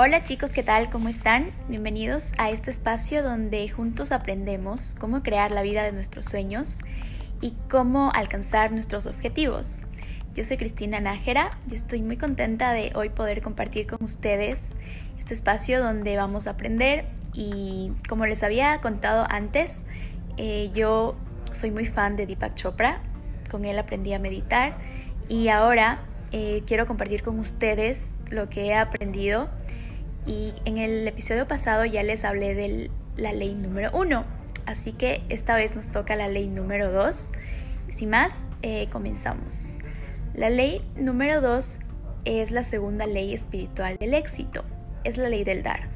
Hola chicos, ¿qué tal? ¿Cómo están? Bienvenidos a este espacio donde juntos aprendemos cómo crear la vida de nuestros sueños y cómo alcanzar nuestros objetivos. Yo soy Cristina Nájera y estoy muy contenta de hoy poder compartir con ustedes este espacio donde vamos a aprender y como les había contado antes, eh, yo soy muy fan de Deepak Chopra, con él aprendí a meditar y ahora eh, quiero compartir con ustedes lo que he aprendido y en el episodio pasado ya les hablé de la ley número uno, así que esta vez nos toca la ley número dos. Sin más, eh, comenzamos. La ley número dos es la segunda ley espiritual del éxito, es la ley del dar.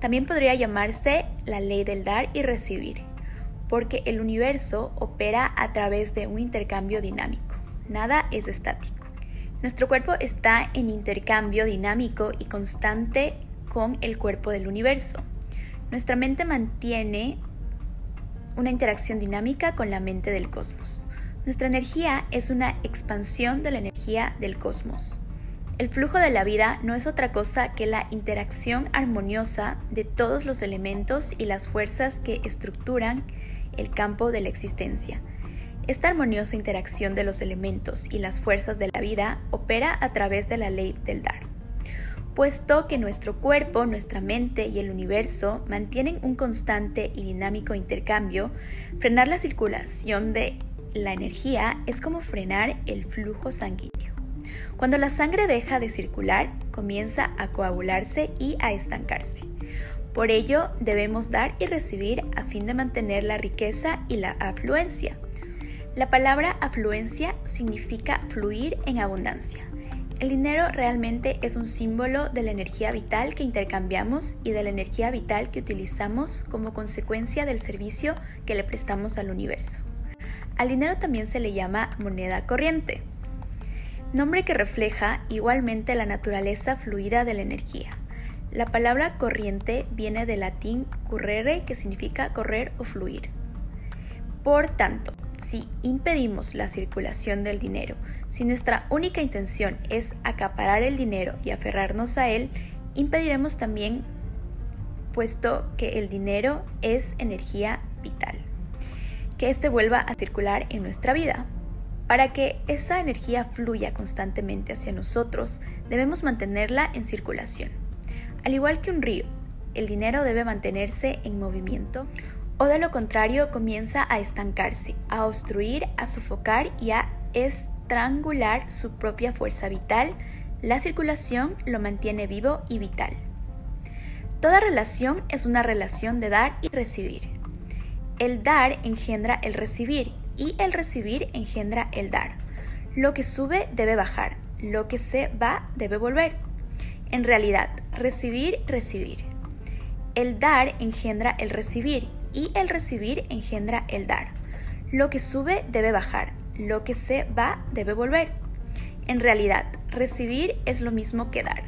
También podría llamarse la ley del dar y recibir, porque el universo opera a través de un intercambio dinámico, nada es estático. Nuestro cuerpo está en intercambio dinámico y constante con el cuerpo del universo. Nuestra mente mantiene una interacción dinámica con la mente del cosmos. Nuestra energía es una expansión de la energía del cosmos. El flujo de la vida no es otra cosa que la interacción armoniosa de todos los elementos y las fuerzas que estructuran el campo de la existencia. Esta armoniosa interacción de los elementos y las fuerzas de la vida opera a través de la ley del dar puesto que nuestro cuerpo, nuestra mente y el universo mantienen un constante y dinámico intercambio, frenar la circulación de la energía es como frenar el flujo sanguíneo. Cuando la sangre deja de circular, comienza a coagularse y a estancarse. Por ello, debemos dar y recibir a fin de mantener la riqueza y la afluencia. La palabra afluencia significa fluir en abundancia. El dinero realmente es un símbolo de la energía vital que intercambiamos y de la energía vital que utilizamos como consecuencia del servicio que le prestamos al universo. Al dinero también se le llama moneda corriente, nombre que refleja igualmente la naturaleza fluida de la energía. La palabra corriente viene del latín currere, que significa correr o fluir. Por tanto, si impedimos la circulación del dinero, si nuestra única intención es acaparar el dinero y aferrarnos a él, impediremos también, puesto que el dinero es energía vital, que éste vuelva a circular en nuestra vida. Para que esa energía fluya constantemente hacia nosotros, debemos mantenerla en circulación. Al igual que un río, el dinero debe mantenerse en movimiento o de lo contrario comienza a estancarse, a obstruir, a sofocar y a estrangular su propia fuerza vital, la circulación lo mantiene vivo y vital. Toda relación es una relación de dar y recibir. El dar engendra el recibir y el recibir engendra el dar. Lo que sube debe bajar, lo que se va debe volver. En realidad, recibir, recibir. El dar engendra el recibir y el recibir engendra el dar. Lo que sube debe bajar, lo que se va debe volver. En realidad, recibir es lo mismo que dar,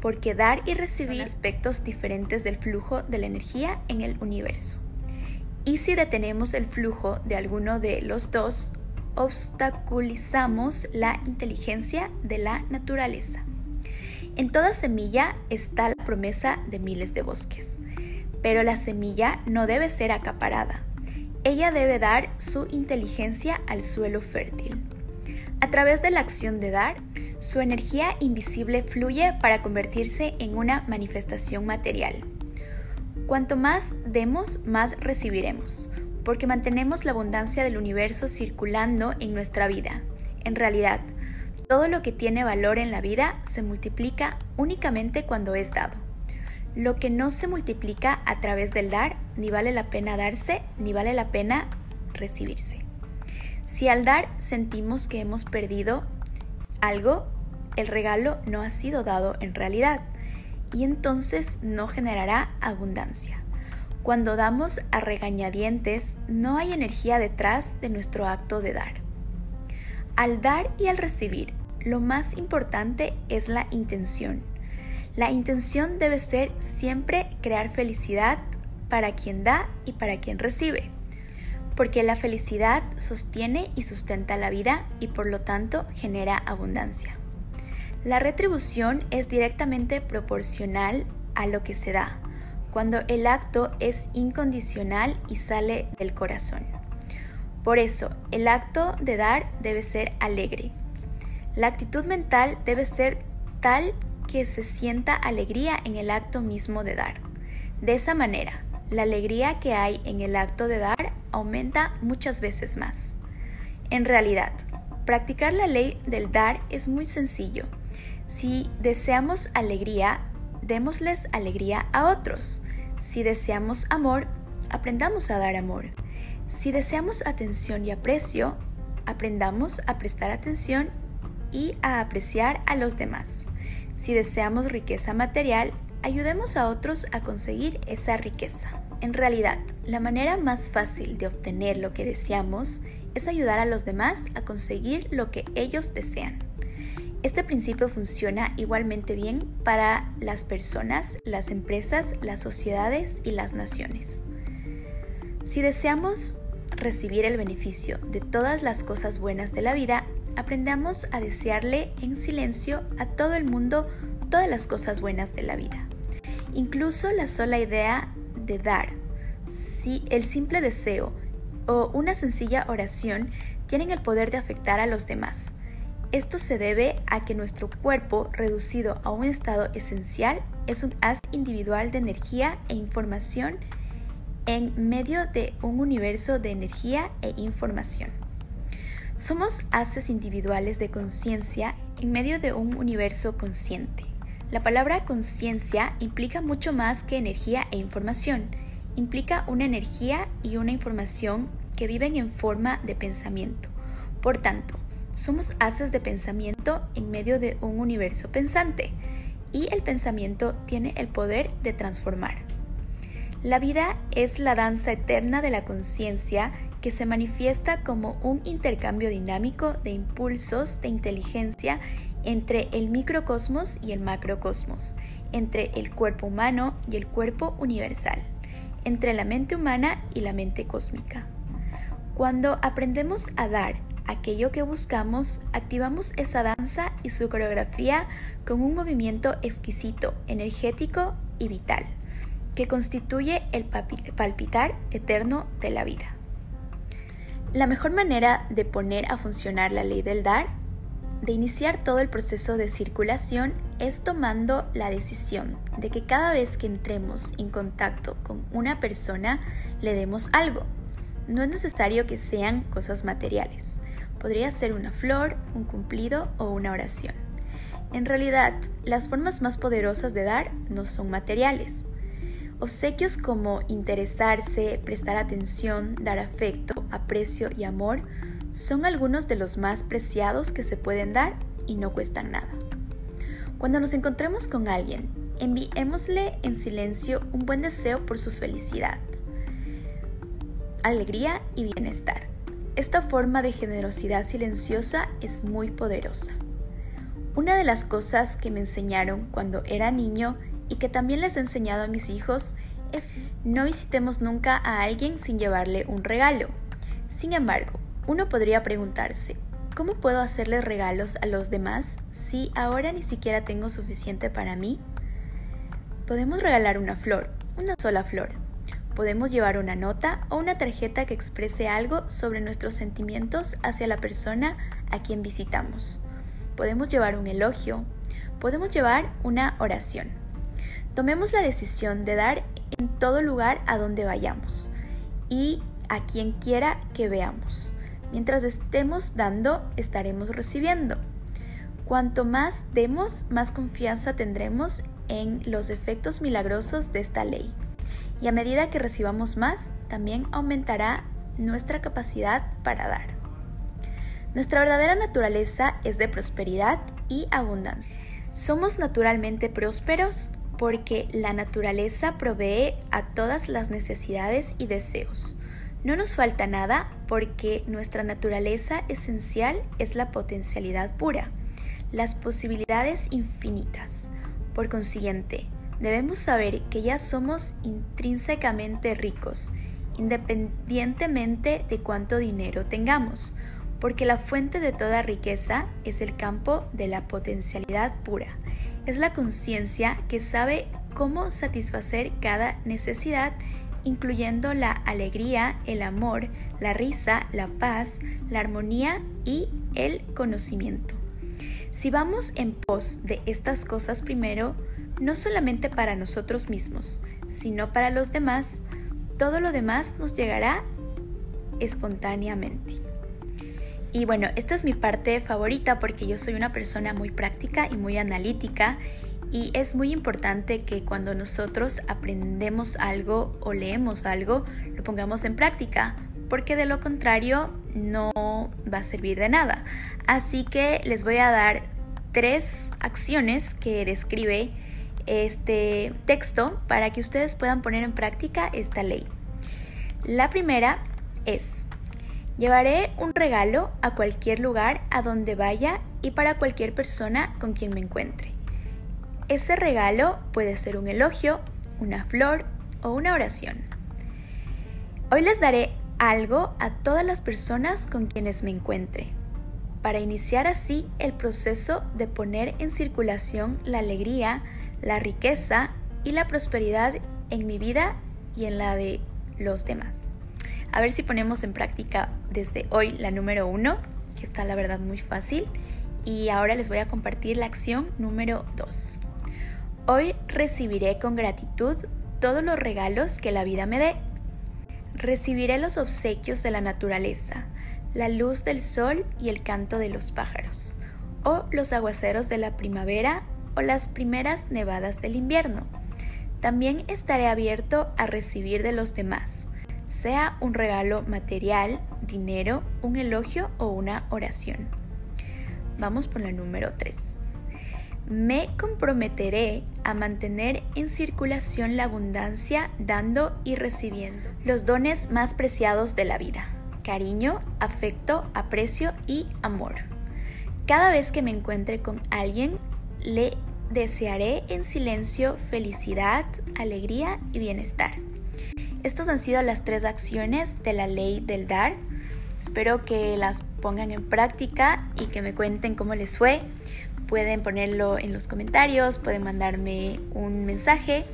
porque dar y recibir son aspectos diferentes del flujo de la energía en el universo. Y si detenemos el flujo de alguno de los dos, obstaculizamos la inteligencia de la naturaleza. En toda semilla está la promesa de miles de bosques. Pero la semilla no debe ser acaparada. Ella debe dar su inteligencia al suelo fértil. A través de la acción de dar, su energía invisible fluye para convertirse en una manifestación material. Cuanto más demos, más recibiremos, porque mantenemos la abundancia del universo circulando en nuestra vida. En realidad, todo lo que tiene valor en la vida se multiplica únicamente cuando es dado. Lo que no se multiplica a través del dar, ni vale la pena darse, ni vale la pena recibirse. Si al dar sentimos que hemos perdido algo, el regalo no ha sido dado en realidad y entonces no generará abundancia. Cuando damos a regañadientes, no hay energía detrás de nuestro acto de dar. Al dar y al recibir, lo más importante es la intención la intención debe ser siempre crear felicidad para quien da y para quien recibe, porque la felicidad sostiene y sustenta la vida y por lo tanto genera abundancia. La retribución es directamente proporcional a lo que se da, cuando el acto es incondicional y sale del corazón. Por eso, el acto de dar debe ser alegre. La actitud mental debe ser tal que se sienta alegría en el acto mismo de dar. De esa manera, la alegría que hay en el acto de dar aumenta muchas veces más. En realidad, practicar la ley del dar es muy sencillo. Si deseamos alegría, démosles alegría a otros. Si deseamos amor, aprendamos a dar amor. Si deseamos atención y aprecio, aprendamos a prestar atención y a apreciar a los demás. Si deseamos riqueza material, ayudemos a otros a conseguir esa riqueza. En realidad, la manera más fácil de obtener lo que deseamos es ayudar a los demás a conseguir lo que ellos desean. Este principio funciona igualmente bien para las personas, las empresas, las sociedades y las naciones. Si deseamos recibir el beneficio de todas las cosas buenas de la vida, aprendamos a desearle en silencio a todo el mundo todas las cosas buenas de la vida. Incluso la sola idea de dar, si el simple deseo o una sencilla oración tienen el poder de afectar a los demás. Esto se debe a que nuestro cuerpo, reducido a un estado esencial, es un haz individual de energía e información en medio de un universo de energía e información. Somos haces individuales de conciencia en medio de un universo consciente. La palabra conciencia implica mucho más que energía e información. Implica una energía y una información que viven en forma de pensamiento. Por tanto, somos haces de pensamiento en medio de un universo pensante y el pensamiento tiene el poder de transformar. La vida es la danza eterna de la conciencia que se manifiesta como un intercambio dinámico de impulsos de inteligencia entre el microcosmos y el macrocosmos, entre el cuerpo humano y el cuerpo universal, entre la mente humana y la mente cósmica. Cuando aprendemos a dar aquello que buscamos, activamos esa danza y su coreografía con un movimiento exquisito, energético y vital, que constituye el palpitar eterno de la vida. La mejor manera de poner a funcionar la ley del dar, de iniciar todo el proceso de circulación, es tomando la decisión de que cada vez que entremos en contacto con una persona le demos algo. No es necesario que sean cosas materiales. Podría ser una flor, un cumplido o una oración. En realidad, las formas más poderosas de dar no son materiales. Obsequios como interesarse, prestar atención, dar afecto, aprecio y amor son algunos de los más preciados que se pueden dar y no cuestan nada. Cuando nos encontremos con alguien, enviémosle en silencio un buen deseo por su felicidad, alegría y bienestar. Esta forma de generosidad silenciosa es muy poderosa. Una de las cosas que me enseñaron cuando era niño y que también les he enseñado a mis hijos es no visitemos nunca a alguien sin llevarle un regalo. Sin embargo, uno podría preguntarse, ¿cómo puedo hacerles regalos a los demás si ahora ni siquiera tengo suficiente para mí? Podemos regalar una flor, una sola flor. Podemos llevar una nota o una tarjeta que exprese algo sobre nuestros sentimientos hacia la persona a quien visitamos. Podemos llevar un elogio. Podemos llevar una oración. Tomemos la decisión de dar en todo lugar a donde vayamos y a quien quiera que veamos. Mientras estemos dando, estaremos recibiendo. Cuanto más demos, más confianza tendremos en los efectos milagrosos de esta ley. Y a medida que recibamos más, también aumentará nuestra capacidad para dar. Nuestra verdadera naturaleza es de prosperidad y abundancia. Somos naturalmente prósperos porque la naturaleza provee a todas las necesidades y deseos. No nos falta nada porque nuestra naturaleza esencial es la potencialidad pura, las posibilidades infinitas. Por consiguiente, debemos saber que ya somos intrínsecamente ricos, independientemente de cuánto dinero tengamos, porque la fuente de toda riqueza es el campo de la potencialidad pura. Es la conciencia que sabe cómo satisfacer cada necesidad, incluyendo la alegría, el amor, la risa, la paz, la armonía y el conocimiento. Si vamos en pos de estas cosas primero, no solamente para nosotros mismos, sino para los demás, todo lo demás nos llegará espontáneamente. Y bueno, esta es mi parte favorita porque yo soy una persona muy práctica y muy analítica y es muy importante que cuando nosotros aprendemos algo o leemos algo, lo pongamos en práctica, porque de lo contrario no va a servir de nada. Así que les voy a dar tres acciones que describe este texto para que ustedes puedan poner en práctica esta ley. La primera es, llevaré un regalo a cualquier lugar a donde vaya y para cualquier persona con quien me encuentre. Ese regalo puede ser un elogio, una flor o una oración. Hoy les daré algo a todas las personas con quienes me encuentre, para iniciar así el proceso de poner en circulación la alegría, la riqueza y la prosperidad en mi vida y en la de los demás. A ver si ponemos en práctica desde hoy la número uno, que está la verdad muy fácil. Y ahora les voy a compartir la acción número dos. Hoy recibiré con gratitud todos los regalos que la vida me dé. Recibiré los obsequios de la naturaleza, la luz del sol y el canto de los pájaros, o los aguaceros de la primavera o las primeras nevadas del invierno. También estaré abierto a recibir de los demás, sea un regalo material, dinero, un elogio o una oración. Vamos por la número 3. Me comprometeré a mantener en circulación la abundancia dando y recibiendo los dones más preciados de la vida, cariño, afecto, aprecio y amor. Cada vez que me encuentre con alguien, le desearé en silencio felicidad, alegría y bienestar. Estas han sido las tres acciones de la ley del dar. Espero que las pongan en práctica y que me cuenten cómo les fue. Pueden ponerlo en los comentarios, pueden mandarme un mensaje.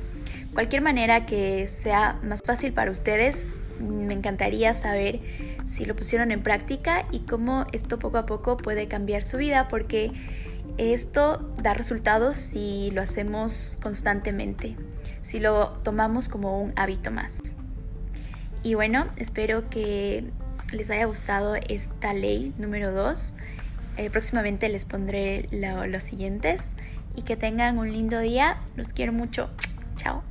Cualquier manera que sea más fácil para ustedes, me encantaría saber si lo pusieron en práctica y cómo esto poco a poco puede cambiar su vida porque esto da resultados si lo hacemos constantemente, si lo tomamos como un hábito más. Y bueno, espero que les haya gustado esta ley número 2. Eh, próximamente les pondré los siguientes y que tengan un lindo día. Los quiero mucho. Chao.